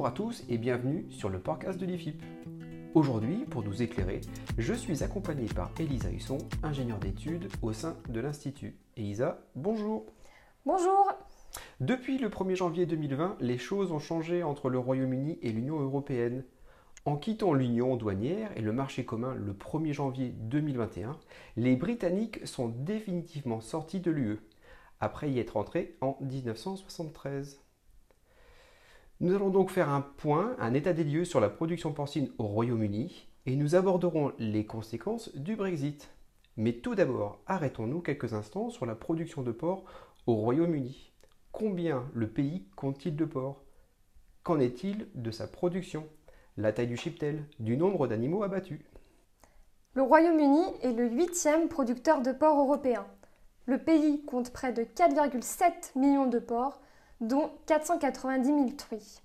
Bonjour à tous et bienvenue sur le podcast de l'IFIP. Aujourd'hui, pour nous éclairer, je suis accompagné par Elisa Husson, ingénieure d'études au sein de l'Institut. Elisa, bonjour Bonjour Depuis le 1er janvier 2020, les choses ont changé entre le Royaume-Uni et l'Union européenne. En quittant l'Union douanière et le marché commun le 1er janvier 2021, les Britanniques sont définitivement sortis de l'UE, après y être entrés en 1973. Nous allons donc faire un point, un état des lieux sur la production porcine au Royaume-Uni et nous aborderons les conséquences du Brexit. Mais tout d'abord, arrêtons-nous quelques instants sur la production de porc au Royaume-Uni. Combien le pays compte-t-il de porcs? Qu'en est-il de sa production? La taille du cheptel Du nombre d'animaux abattus? Le Royaume-Uni est le huitième producteur de porc européen. Le pays compte près de 4,7 millions de porcs dont 490 000 truies.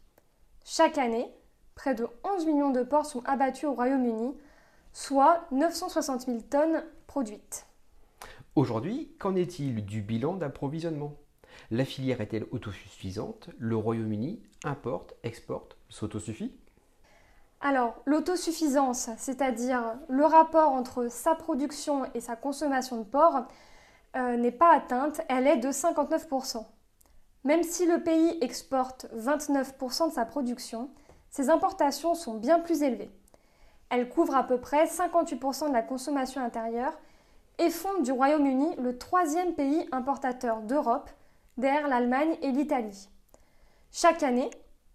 Chaque année, près de 11 millions de porcs sont abattus au Royaume-Uni, soit 960 000 tonnes produites. Aujourd'hui, qu'en est-il du bilan d'approvisionnement? La filière est-elle autosuffisante? Le Royaume-Uni importe, exporte, s'autosuffit? Alors, l'autosuffisance, c'est-à-dire le rapport entre sa production et sa consommation de porc, euh, n'est pas atteinte, elle est de 59%. Même si le pays exporte 29% de sa production, ses importations sont bien plus élevées. Elles couvrent à peu près 58% de la consommation intérieure et font du Royaume-Uni le troisième pays importateur d'Europe, derrière l'Allemagne et l'Italie. Chaque année,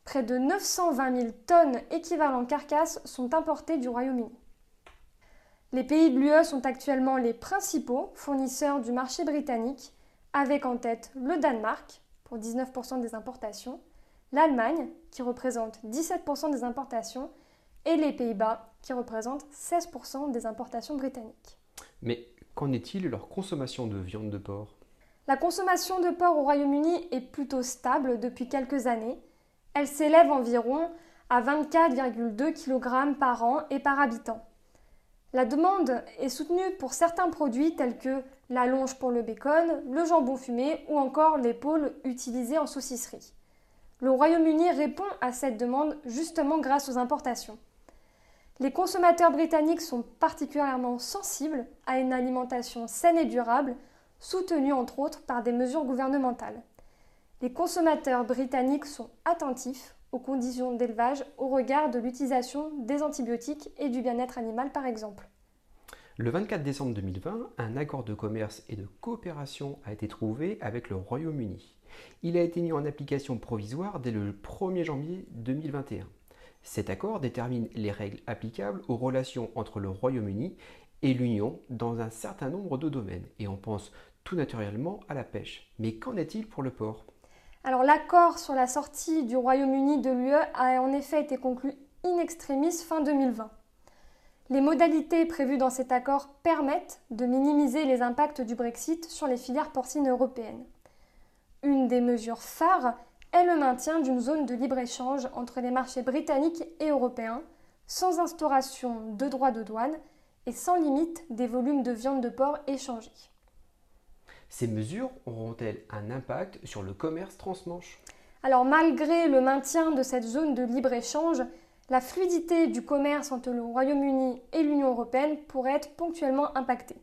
près de 920 000 tonnes équivalent carcasses sont importées du Royaume-Uni. Les pays de l'UE sont actuellement les principaux fournisseurs du marché britannique, avec en tête le Danemark, pour 19% des importations, l'Allemagne, qui représente 17% des importations, et les Pays-Bas, qui représentent 16% des importations britanniques. Mais qu'en est-il de leur consommation de viande de porc? La consommation de porc au Royaume-Uni est plutôt stable depuis quelques années. Elle s'élève environ à 24,2 kg par an et par habitant. La demande est soutenue pour certains produits tels que la longe pour le bacon, le jambon fumé ou encore l'épaule utilisée en saucisserie. Le Royaume-Uni répond à cette demande justement grâce aux importations. Les consommateurs britanniques sont particulièrement sensibles à une alimentation saine et durable, soutenue entre autres par des mesures gouvernementales. Les consommateurs britanniques sont attentifs aux conditions d'élevage au regard de l'utilisation des antibiotiques et du bien-être animal par exemple. Le 24 décembre 2020, un accord de commerce et de coopération a été trouvé avec le Royaume-Uni. Il a été mis en application provisoire dès le 1er janvier 2021. Cet accord détermine les règles applicables aux relations entre le Royaume-Uni et l'Union dans un certain nombre de domaines, et on pense tout naturellement à la pêche. Mais qu'en est-il pour le port? Alors l'accord sur la sortie du Royaume-Uni de l'UE a en effet été conclu in extremis fin 2020. Les modalités prévues dans cet accord permettent de minimiser les impacts du Brexit sur les filières porcines européennes. Une des mesures phares est le maintien d'une zone de libre-échange entre les marchés britanniques et européens, sans instauration de droits de douane et sans limite des volumes de viande de porc échangés. Ces mesures auront-elles un impact sur le commerce transmanche? Alors malgré le maintien de cette zone de libre-échange, la fluidité du commerce entre le Royaume-Uni et l'Union européenne pourrait être ponctuellement impactée.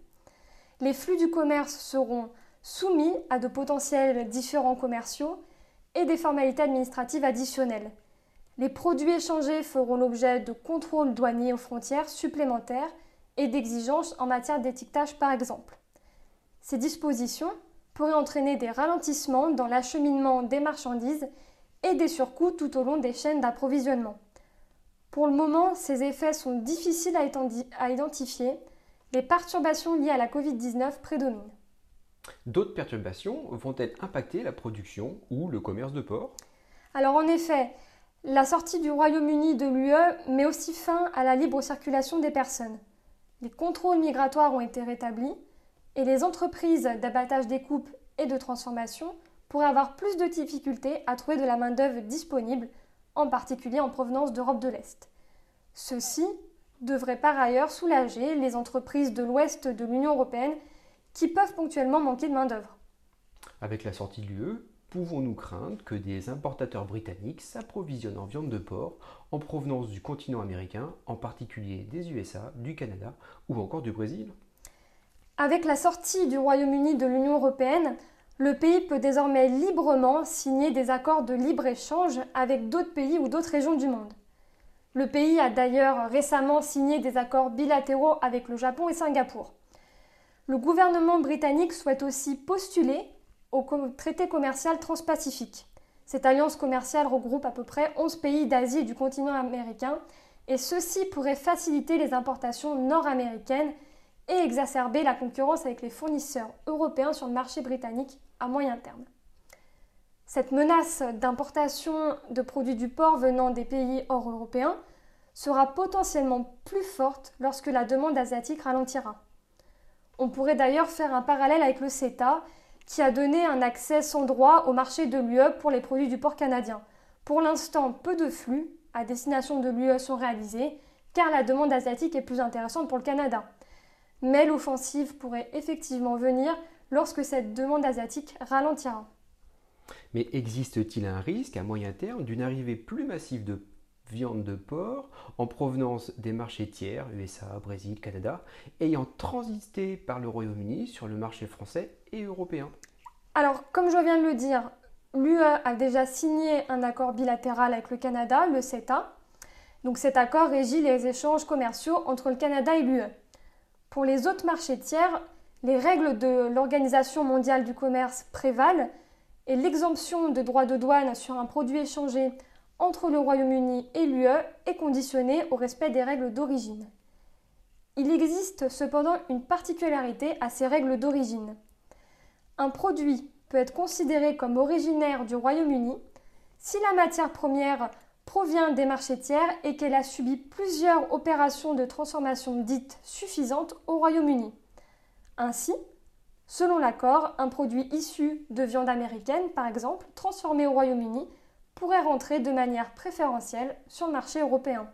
Les flux du commerce seront soumis à de potentiels différents commerciaux et des formalités administratives additionnelles. Les produits échangés feront l'objet de contrôles douaniers aux frontières supplémentaires et d'exigences en matière d'étiquetage par exemple. Ces dispositions pourraient entraîner des ralentissements dans l'acheminement des marchandises et des surcoûts tout au long des chaînes d'approvisionnement. Pour le moment, ces effets sont difficiles à identifier. Les perturbations liées à la Covid-19 prédominent. D'autres perturbations vont-elles impacter la production ou le commerce de porc? Alors en effet, la sortie du Royaume-Uni de l'UE met aussi fin à la libre circulation des personnes. Les contrôles migratoires ont été rétablis et les entreprises d'abattage des coupes et de transformation pourraient avoir plus de difficultés à trouver de la main-d'œuvre disponible, en particulier en provenance d'Europe de l'Est. Ceci devrait par ailleurs soulager les entreprises de l'ouest de l'Union européenne qui peuvent ponctuellement manquer de main-d'œuvre. Avec la sortie de l'UE, pouvons-nous craindre que des importateurs britanniques s'approvisionnent en viande de porc en provenance du continent américain, en particulier des USA, du Canada ou encore du Brésil? Avec la sortie du Royaume-Uni de l'Union européenne, le pays peut désormais librement signer des accords de libre-échange avec d'autres pays ou d'autres régions du monde. Le pays a d'ailleurs récemment signé des accords bilatéraux avec le Japon et Singapour. Le gouvernement britannique souhaite aussi postuler au traité commercial transpacifique. Cette alliance commerciale regroupe à peu près 11 pays d'Asie et du continent américain, et ceci pourrait faciliter les importations nord-américaines et exacerber la concurrence avec les fournisseurs européens sur le marché britannique à moyen terme. Cette menace d'importation de produits du porc venant des pays hors européens sera potentiellement plus forte lorsque la demande asiatique ralentira. On pourrait d'ailleurs faire un parallèle avec le CETA qui a donné un accès sans droit au marché de l'UE pour les produits du porc canadien. Pour l'instant, peu de flux à destination de l'UE sont réalisés, car la demande asiatique est plus intéressante pour le Canada. Mais l'offensive pourrait effectivement venir lorsque cette demande asiatique ralentira. Mais existe-t-il un risque à moyen terme d'une arrivée plus massive de viande de porc en provenance des marchés tiers, USA, Brésil, Canada, ayant transité par le Royaume-Uni sur le marché français et européen? Alors, comme je viens de le dire, l'UE a déjà signé un accord bilatéral avec le Canada, le CETA. Donc cet accord régit les échanges commerciaux entre le Canada et l'UE. Pour les autres marchés tiers, les règles de l'Organisation mondiale du commerce prévalent et l'exemption de droits de douane sur un produit échangé entre le Royaume-Uni et l'UE est conditionnée au respect des règles d'origine. Il existe cependant une particularité à ces règles d'origine. Un produit peut être considéré comme originaire du Royaume-Uni si la matière première provient des marchés tiers et qu'elle a subi plusieurs opérations de transformation dites suffisantes au Royaume-Uni. Ainsi, selon l'accord, un produit issu de viande américaine, par exemple, transformé au Royaume-Uni, pourrait rentrer de manière préférentielle sur le marché européen.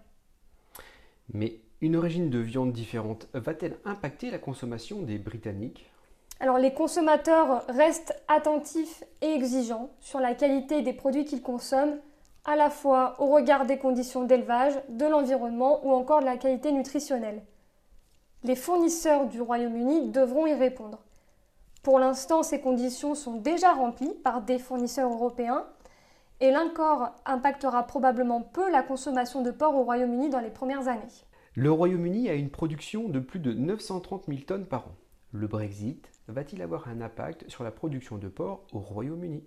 Mais une origine de viande différente va-t-elle impacter la consommation des Britanniques? Alors les consommateurs restent attentifs et exigeants sur la qualité des produits qu'ils consomment, à la fois au regard des conditions d'élevage, de l'environnement ou encore de la qualité nutritionnelle. Les fournisseurs du Royaume-Uni devront y répondre. Pour l'instant, ces conditions sont déjà remplies par des fournisseurs européens et l'accord impactera probablement peu la consommation de porc au Royaume-Uni dans les premières années. Le Royaume-Uni a une production de plus de 930 000 tonnes par an. Le Brexit va-t-il avoir un impact sur la production de porc au Royaume-Uni?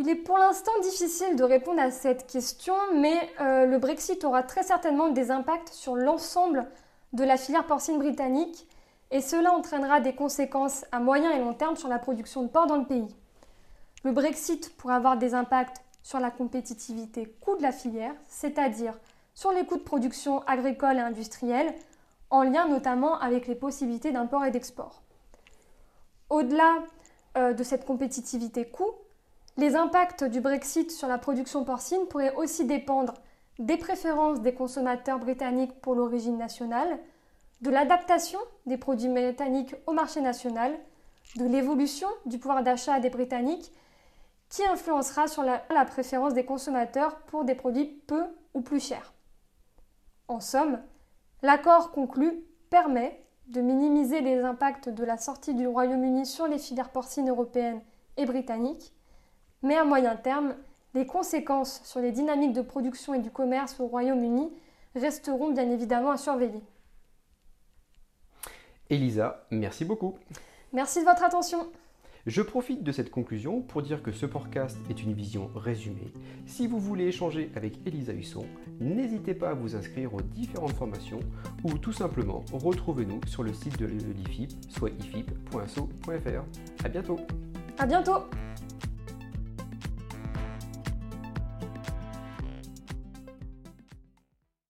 Il est pour l'instant difficile de répondre à cette question, mais euh, le Brexit aura très certainement des impacts sur l'ensemble de la filière porcine britannique et cela entraînera des conséquences à moyen et long terme sur la production de porc dans le pays. Le Brexit pourrait avoir des impacts sur la compétitivité coût de la filière, c'est-à-dire sur les coûts de production agricole et industrielle, en lien notamment avec les possibilités d'import et d'export. Au-delà euh, de cette compétitivité coût, les impacts du Brexit sur la production porcine pourraient aussi dépendre des préférences des consommateurs britanniques pour l'origine nationale, de l'adaptation des produits britanniques au marché national, de l'évolution du pouvoir d'achat des Britanniques qui influencera sur la, préférence des consommateurs pour des produits peu ou plus chers. En somme, l'accord conclu permet de minimiser les impacts de la sortie du Royaume-Uni sur les filières porcines européennes et britanniques, mais à moyen terme, les conséquences sur les dynamiques de production et du commerce au Royaume-Uni resteront bien évidemment à surveiller. Elisa, merci beaucoup. Merci de votre attention. Je profite de cette conclusion pour dire que ce podcast est une vision résumée. Si vous voulez échanger avec Elisa Husson, n'hésitez pas à vous inscrire aux différentes formations ou tout simplement retrouvez-nous sur le site de l'IFIP, soit ifip.so.fr. À bientôt. À bientôt.